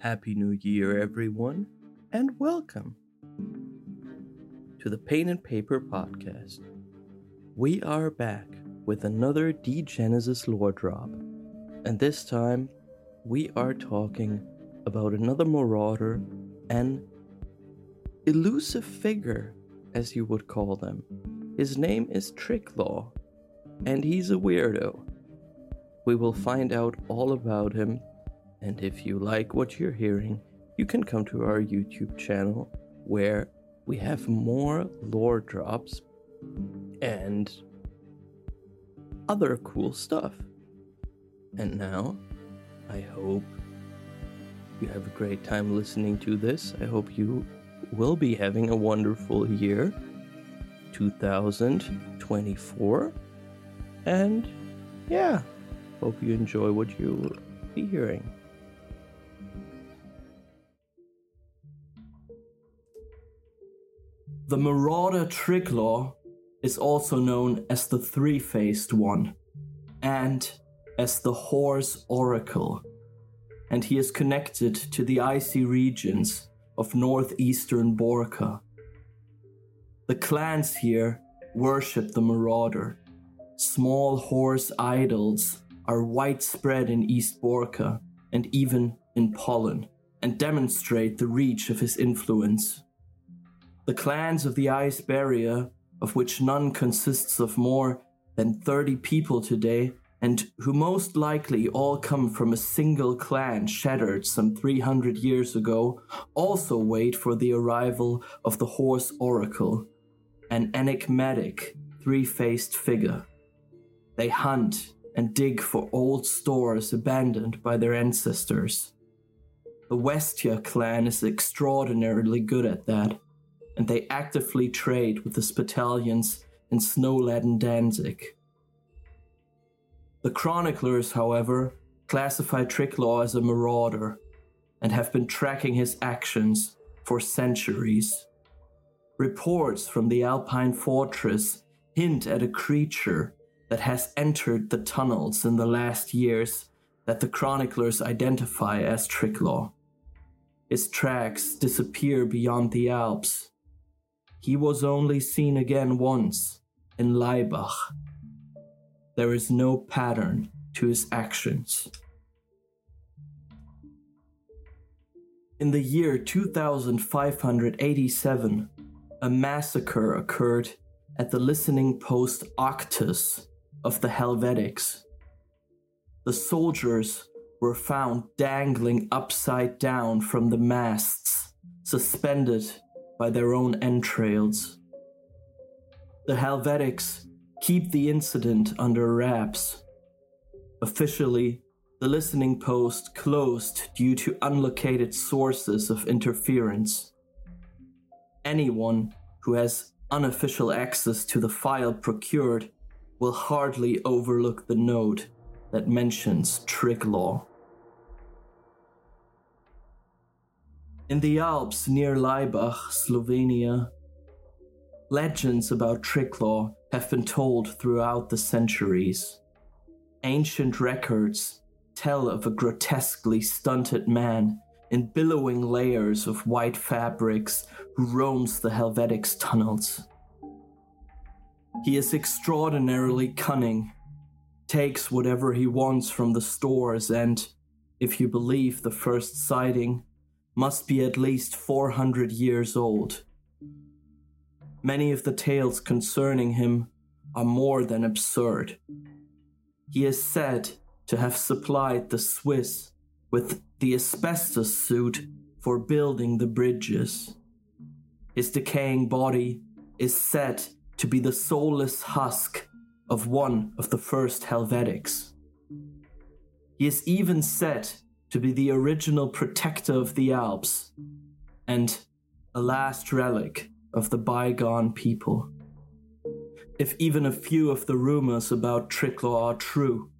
Happy New Year, everyone, and welcome to the Pain and Paper Podcast. We are back with another Degenesis lore drop, and this time we are talking about another marauder and elusive figure, as you would call them. His name is Triglaw, and he's a weirdo. We will find out all about him and if you like what you're hearing, you can come to our YouTube channel where we have more lore drops and other cool stuff. And now, I hope you have a great time listening to this. I hope you will be having a wonderful year, 2024. And yeah, hope you enjoy what you'll be hearing. The Marauder Triglaw is also known as the Three Faced One and as the Horse Oracle, and he is connected to the icy regions of northeastern Borca. The clans here worship the Marauder. Small horse idols are widespread in East Borca and even in Pollen, and demonstrate the reach of his influence. The clans of the Ice Barrier, of which none consists of more than 30 people today, and who most likely all come from a single clan shattered some 300 years ago, also wait for the arrival of the Horse Oracle, an enigmatic, three faced figure. They hunt and dig for old stores abandoned by their ancestors. The Westia clan is extraordinarily good at that and they actively trade with the Spitalians in snow-laden Danzig. The chroniclers, however, classify Triglaw as a marauder and have been tracking his actions for centuries. Reports from the Alpine fortress hint at a creature that has entered the tunnels in the last years that the chroniclers identify as Triglaw. His tracks disappear beyond the Alps, he was only seen again once in Laibach. There is no pattern to his actions. In the year 2587, a massacre occurred at the listening post Octus of the Helvetics. The soldiers were found dangling upside down from the masts, suspended by their own entrails. The Helvetics keep the incident under wraps. Officially, the listening post closed due to unlocated sources of interference. Anyone who has unofficial access to the file procured will hardly overlook the note that mentions Triglaw. In the Alps near Laibach, Slovenia, legends about Triglaw have been told throughout the centuries. Ancient records tell of a grotesquely stunted man in billowing layers of white fabrics who roams the Helvetics tunnels. He is extraordinarily cunning, takes whatever he wants from the stores, and, if you believe the first sighting, must be at least 400 years old. Many of the tales concerning him are more than absurd. He is said to have supplied the Swiss with the asbestos suit for building the bridges. His decaying body is said to be the soulless husk of one of the first Helvetics. He is even said to be the original protector of the Alps and a last relic of the bygone people. If even a few of the rumors about Triglaw are true,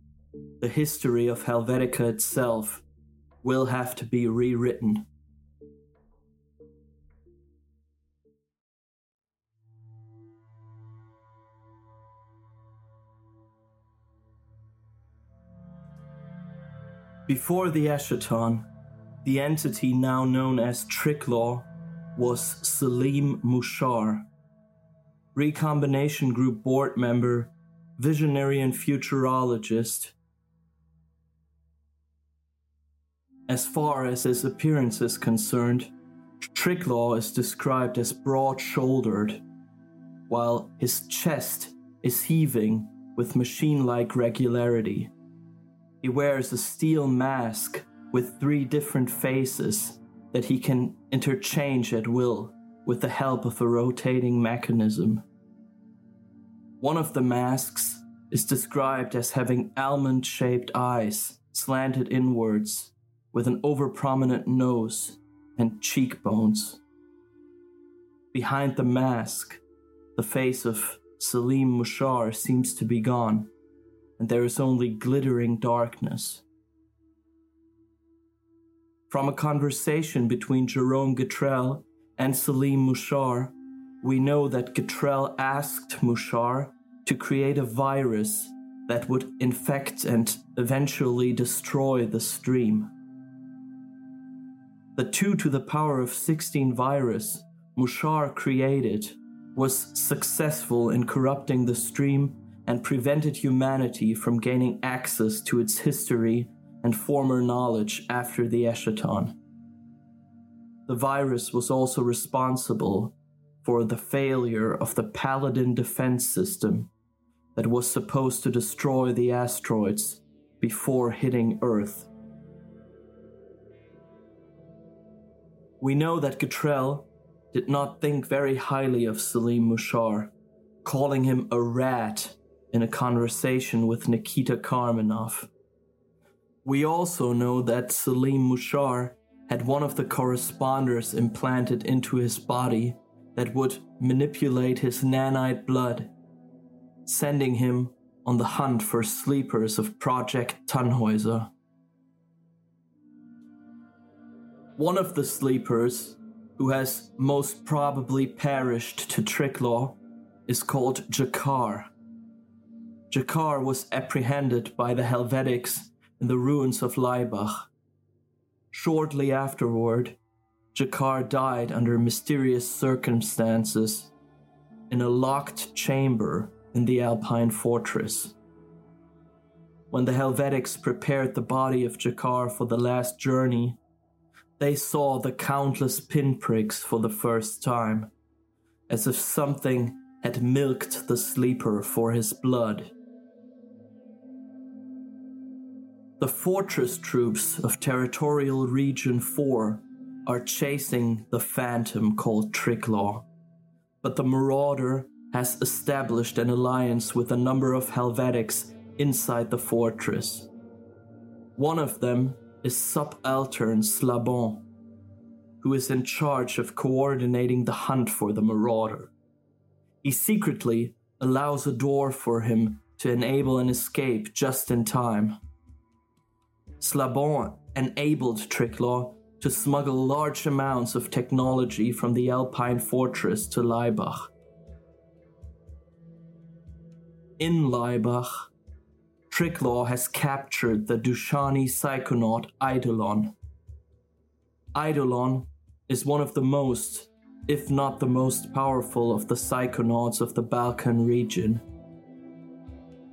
the history of Helvetica itself will have to be rewritten. Before the Eschaton, The entity now known as Triglaw was Salim Mushar, Recombination Group board member, visionary and futurologist. As far as his appearance is concerned, Triglaw is described as broad shouldered, while his chest is heaving with machine like regularity. He wears a steel mask with three different faces that he can interchange at will with the help of a rotating mechanism. One of the masks is described as having almond shaped eyes slanted inwards with an overprominent nose and cheekbones. Behind the mask, the face of Salim Mushar seems to be gone, and there is only glittering darkness. From a conversation between Jerome Gatrell and Salim Mushar, we know that Gatrell asked Mushar to create a virus that would infect and eventually destroy the stream. The 2 to the power of 16 virus Mushar created was successful in corrupting the stream and prevented humanity from gaining access to its history and former knowledge after the Eschaton. The virus was also responsible for the failure of the Paladin defense system that was supposed to destroy the asteroids before hitting Earth. We know that Gatrell did not think very highly of Salim Mushar, calling him a rat in a conversation with Nikita Karmanov. We also know that Salim Mushar had one of the corresponders implanted into his body that would manipulate his nanite blood, sending him on the hunt for sleepers of Project Tannhäuser. One of the sleepers, who has most probably perished to Triglaw, is called G'Kar. G'Kar was apprehended by the Helvetics in the ruins of Laibach. Shortly afterward, G'Kar died under mysterious circumstances in a locked chamber in the Alpine fortress. When the Helvetics prepared the body of G'Kar for the last journey, they saw the countless pinpricks for the first time, as if something had milked the sleeper for his blood. The fortress troops of Territorial Region 4 are chasing the phantom called Triglaw, but the Marauder has established an alliance with a number of Helvetics inside the fortress. One of them is Subaltern Slabon, who is in charge of coordinating the hunt for the marauder. He secretly allows a door for him to enable an escape just in time. Slabon enabled Triglaw to smuggle large amounts of technology from the Alpine fortress to Laibach. In Laibach, Triglaw has captured the Dushani psychonaut Eidolon. Eidolon is one of the most, if not the most powerful, of the psychonauts of the Balkan region.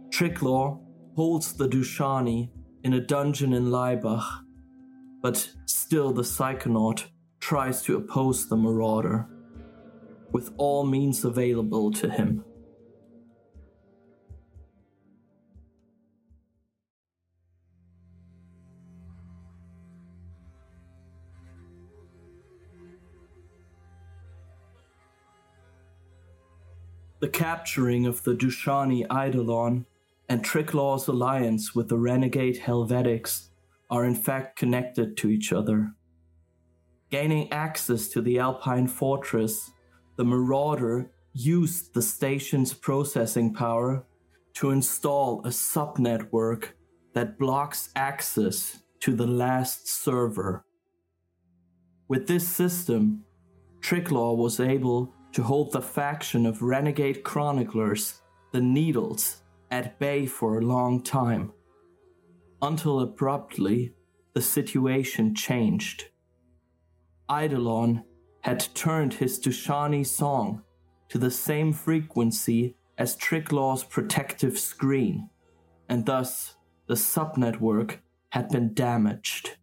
Triglaw holds the Dushani in a dungeon in Laibach, but still the psychonaut tries to oppose the marauder with all means available to him. The capturing of the Dushani Eidolon and Triglaw's alliance with the renegade Helvetics are in fact connected to each other. Gaining access to the Alpine fortress, the Marauder used the station's processing power to install a subnetwork that blocks access to the last server. With this system, Triglaw was able to hold the faction of renegade chroniclers, the Needles, at bay for a long time. Until abruptly, the situation changed. Eidolon had turned his Dushani song to the same frequency as Triglaw's protective screen, and thus the subnetwork had been damaged.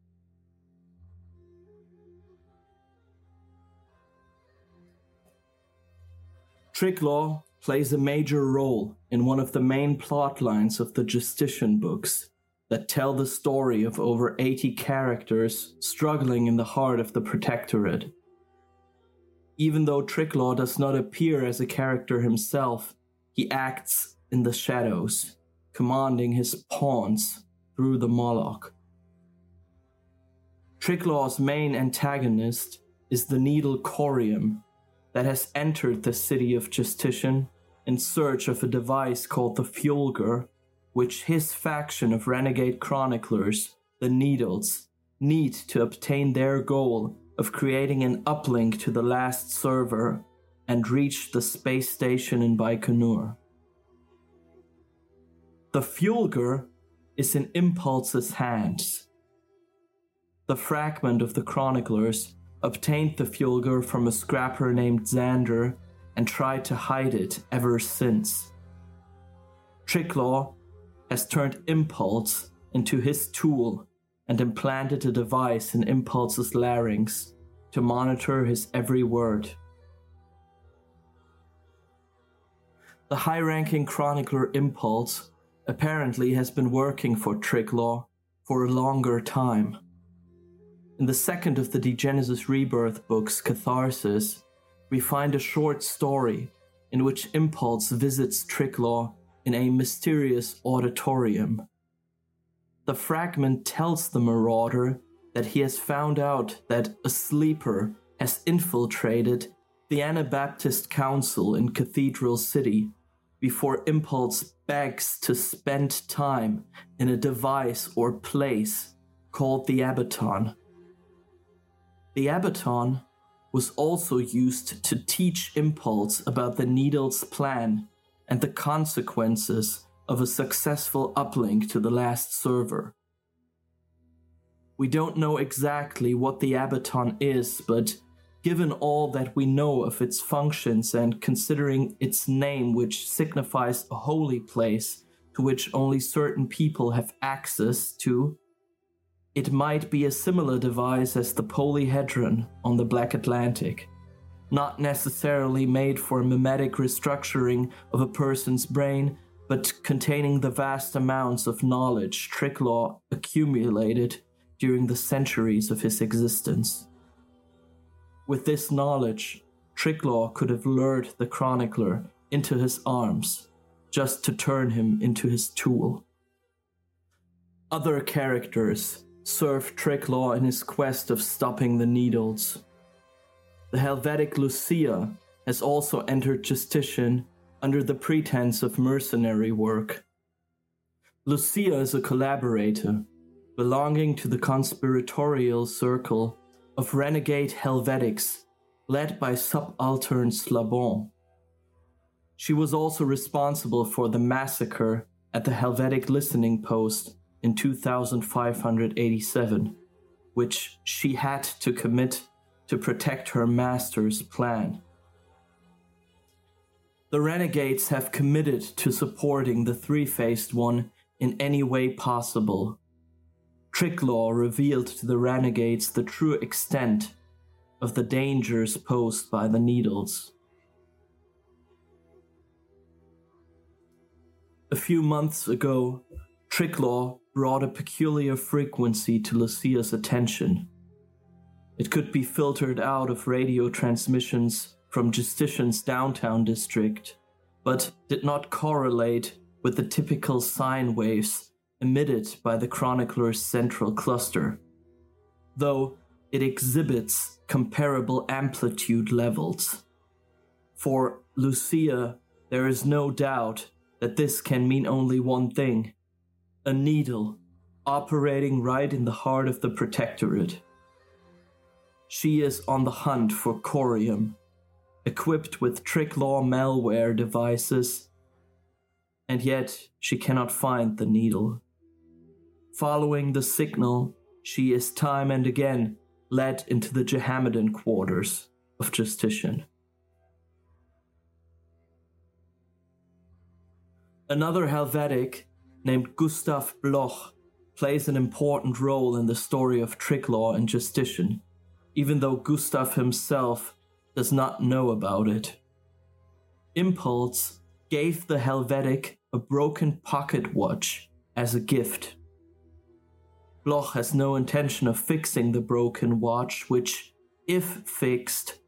Triglaw plays a major role in one of the main plot lines of the Justitian books that tell the story of over 80 characters struggling in the heart of the Protectorate. Even though Triglaw does not appear as a character himself, he acts in the shadows, commanding his pawns through the Moloch. Triglaw's main antagonist is the needle Corium that has entered the city of Justitian in search of a device called the Fulgur, which his faction of renegade chroniclers, the Needles, need to obtain their goal of creating an uplink to the last server and reach the space station in Baikonur. The Fulgur is in Impulse's hands. The fragment of the chroniclers obtained the Fulgur from a scrapper named Xander and tried to hide it ever since. Triglaw has turned Impulse into his tool and implanted a device in Impulse's larynx to monitor his every word. The high ranking chronicler Impulse apparently has been working for Triglaw for a longer time. In the second of the Degenesis Rebirth books, Catharsis, we find a short story in which Impulse visits Triglaw in a mysterious auditorium. The fragment tells the marauder that he has found out that a sleeper has infiltrated the Anabaptist Council in Cathedral City before Impulse begs to spend time in a device or place called the Abaton. The Abaton was also used to teach Impulse about the Needle's plan and the consequences of a successful uplink to the last server. We don't know exactly what the Abaton is, but given all that we know of its functions and considering its name, which signifies a holy place to which only certain people have access to, it might be a similar device as the polyhedron on the Black Atlantic, not necessarily made for mimetic restructuring of a person's brain, but containing the vast amounts of knowledge Triglaw accumulated during the centuries of his existence. With this knowledge, Triglaw could have lured the chronicler into his arms just to turn him into his tool. Other characters served Triglaw in his quest of stopping the Needles. The Helvetic Lucia has also entered Justitian under the pretense of mercenary work. Lucia is a collaborator, belonging to the conspiratorial circle of renegade Helvetics led by subaltern Slabon. She was also responsible for the massacre at the Helvetic listening post in 2587, which she had to commit to protect her master's plan. The renegades have committed to supporting the three faced one in any way possible. Triglaw revealed to the renegades the true extent of the dangers posed by the needles. A few months ago, Triglaw brought a peculiar frequency to Lucia's attention. It could be filtered out of radio transmissions from Justitian's downtown district, but did not correlate with the typical sine waves emitted by the chronicler's central cluster, though it exhibits comparable amplitude levels. For Lucia, there is no doubt that this can mean only one thing a needle operating right in the heart of the Protectorate. She is on the hunt for Corium, equipped with Triglaw malware devices, and yet she cannot find the needle. Following the signal, she is time and again led into the Jehammedan quarters of Justitian. Another Helvetic named Gustav Bloch plays an important role in the story of Triglaw and Justitian, even though Gustav himself does not know about it. Impulse gave the Helvetic a broken pocket watch as a gift. Bloch has no intention of fixing the broken watch, which, if fixed,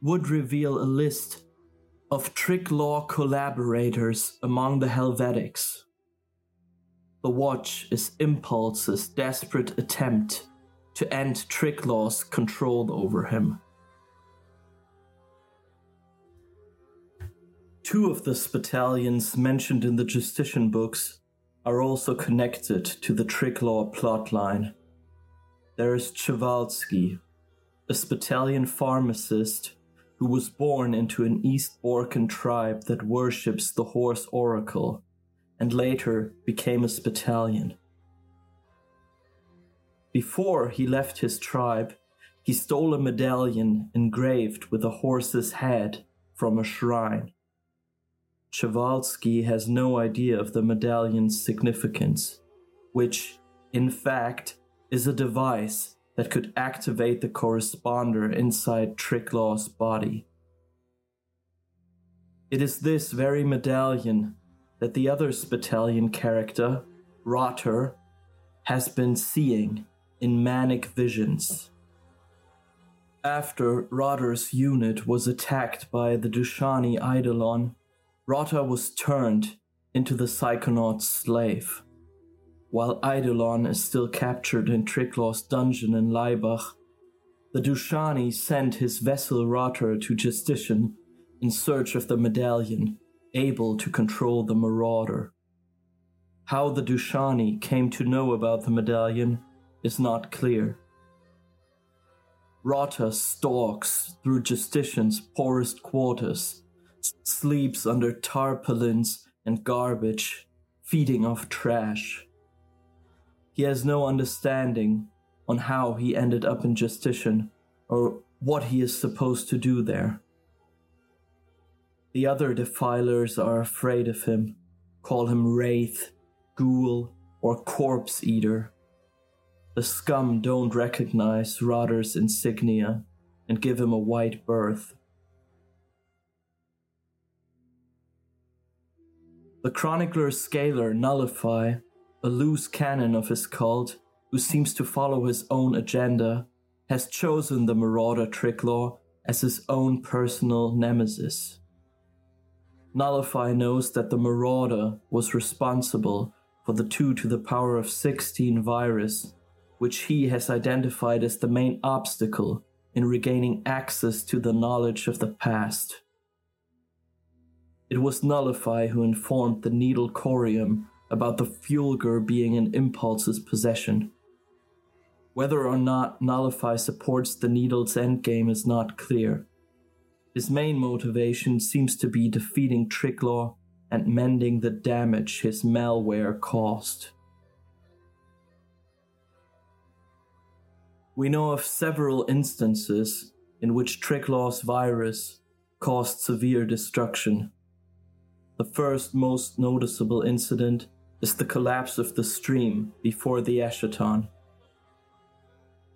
would reveal a list of Triglaw collaborators among the Helvetics. The watch is Impulse's desperate attempt to end Triglaw's control over him. Two of the Spitalians mentioned in the Justitian books are also connected to the Triglaw plotline. There is Przewalski, a Spitalian pharmacist who was born into an East Borcan tribe that worships the horse oracle and later became a Spitalian. Before he left his tribe, he stole a medallion engraved with a horse's head from a shrine. Przewalski has no idea of the medallion's significance, which, in fact, is a device that could activate the corresponder inside Triglaw's body. It is this very medallion that the other Spitalian character, Rotter, has been seeing in manic visions. After Rotter's unit was attacked by the Dushani Eidolon, Rotter was turned into the Psychonaut's slave. While Eidolon is still captured in Triglaw's dungeon in Laibach, the Dushani sent his vessel Rotter to Justitian in search of the medallion, able to control the marauder. How the Dushani came to know about the medallion is not clear. Rotter stalks through Justitian's poorest quarters sleeps under tarpaulins and garbage, feeding off trash. He has no understanding on how he ended up in Justitian or what he is supposed to do there. The other defilers are afraid of him, call him Wraith, Ghoul, or Corpse Eater. The scum don't recognize Rotter's insignia and give him a white berth. The chronicler Scalar Nullify, a loose cannon of his cult, who seems to follow his own agenda, has chosen the Marauder Triglaw as his own personal nemesis. Nullify knows that the Marauder was responsible for the 2 to the power of 16 virus, which he has identified as the main obstacle in regaining access to the knowledge of the past. It was Nullify who informed the Needle Corium about the Fulgur being in Impulse's possession. Whether or not Nullify supports the Needle's endgame is not clear. His main motivation seems to be defeating Triglaw and mending the damage his malware caused. We know of several instances in which Triglaw's virus caused severe destruction. The first most noticeable incident is the collapse of the stream before the Eschaton.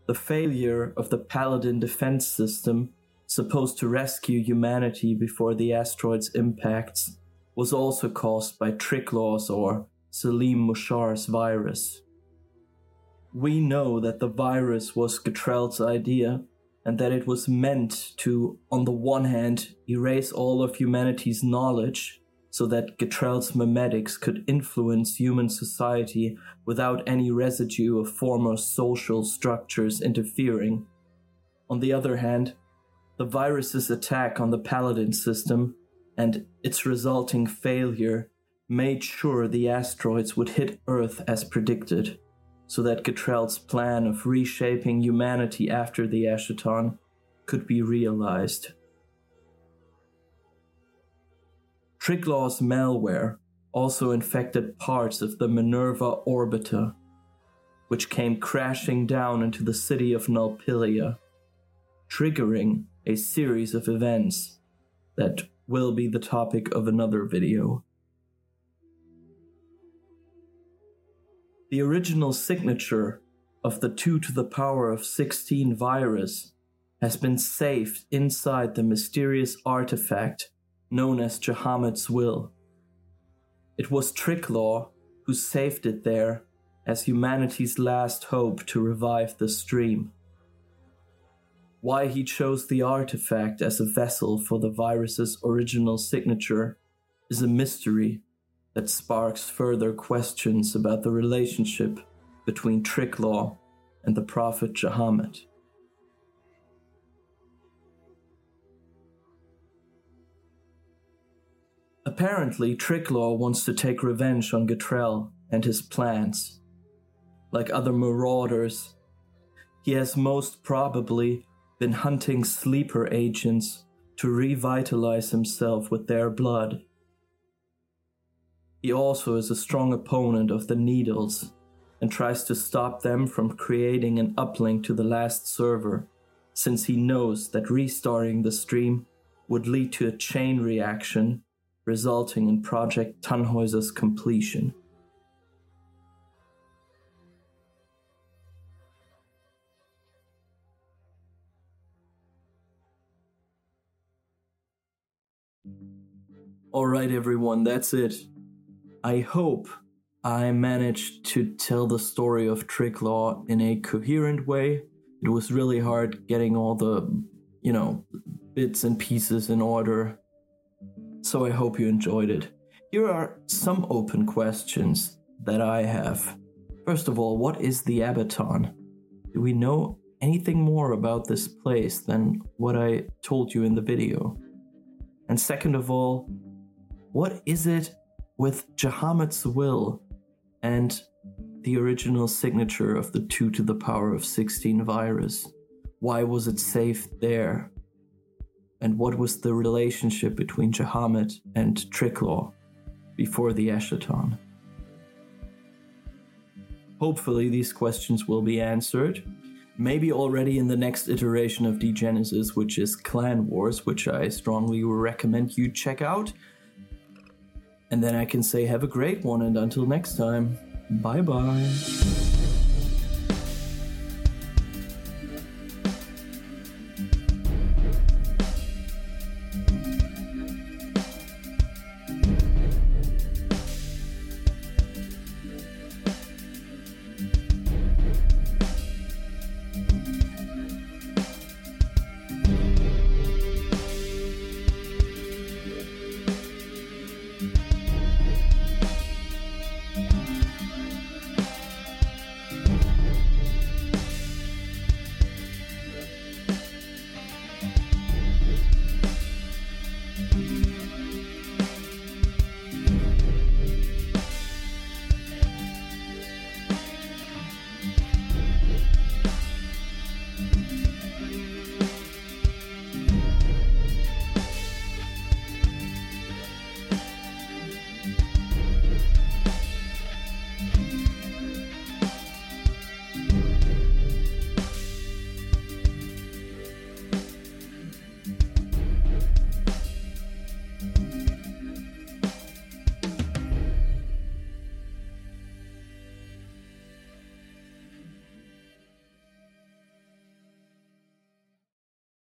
The failure of the Paladin defense system, supposed to rescue humanity before the asteroid's impacts, was also caused by Triglaw's or Salim Mushar's virus. We know that the virus was Gatrell's idea and that it was meant to, on the one hand, erase all of humanity's knowledge so that Gatrell's memetics could influence human society without any residue of former social structures interfering. On the other hand, the virus's attack on the Paladin system and its resulting failure made sure the asteroids would hit Earth as predicted, so that Gatrell's plan of reshaping humanity after the Eschaton could be realized. Triglaw's malware also infected parts of the Minerva orbiter. which came crashing down into the city of Nulpilia, triggering a series of events that will be the topic of another video. The original signature of the 2 to the power of 16 virus has been saved inside the mysterious artifact known as Jahamet's Will. It was Triglaw who saved it there as humanity's last hope to revive the stream. Why he chose the artifact as a vessel for the virus's original signature is a mystery that sparks further questions about the relationship between Triglaw and the Prophet Jahamet. Apparently, Triglaw wants to take revenge on Gatrell and his plans. Like other marauders, he has most probably been hunting sleeper agents to revitalize himself with their blood. He also is a strong opponent of the Needles and tries to stop them from creating an uplink to the last server, since he knows that restarting the stream would lead to a chain reaction resulting in Project Tannhäuser's completion. Alright, everyone, that's it. I hope I managed to tell the story of Triglaw in a coherent way. It was really hard getting all the, you know, bits and pieces in order so I hope you enjoyed it. Here are some open questions that I have. First of all, what is the Abaton? Do we know anything more about this place than what I told you in the video? And second of all, what is it with Jahamet's will and the original signature of the 2 to the power of 16 virus? Why was it safe there? and what was the relationship between Jahamet and Triglaw before the Eschaton? Hopefully, these questions will be answered. Maybe already in the next iteration of Degenesis, which is Clan Wars, which I strongly recommend you check out. And then I can say, have a great one, and until next time, bye bye.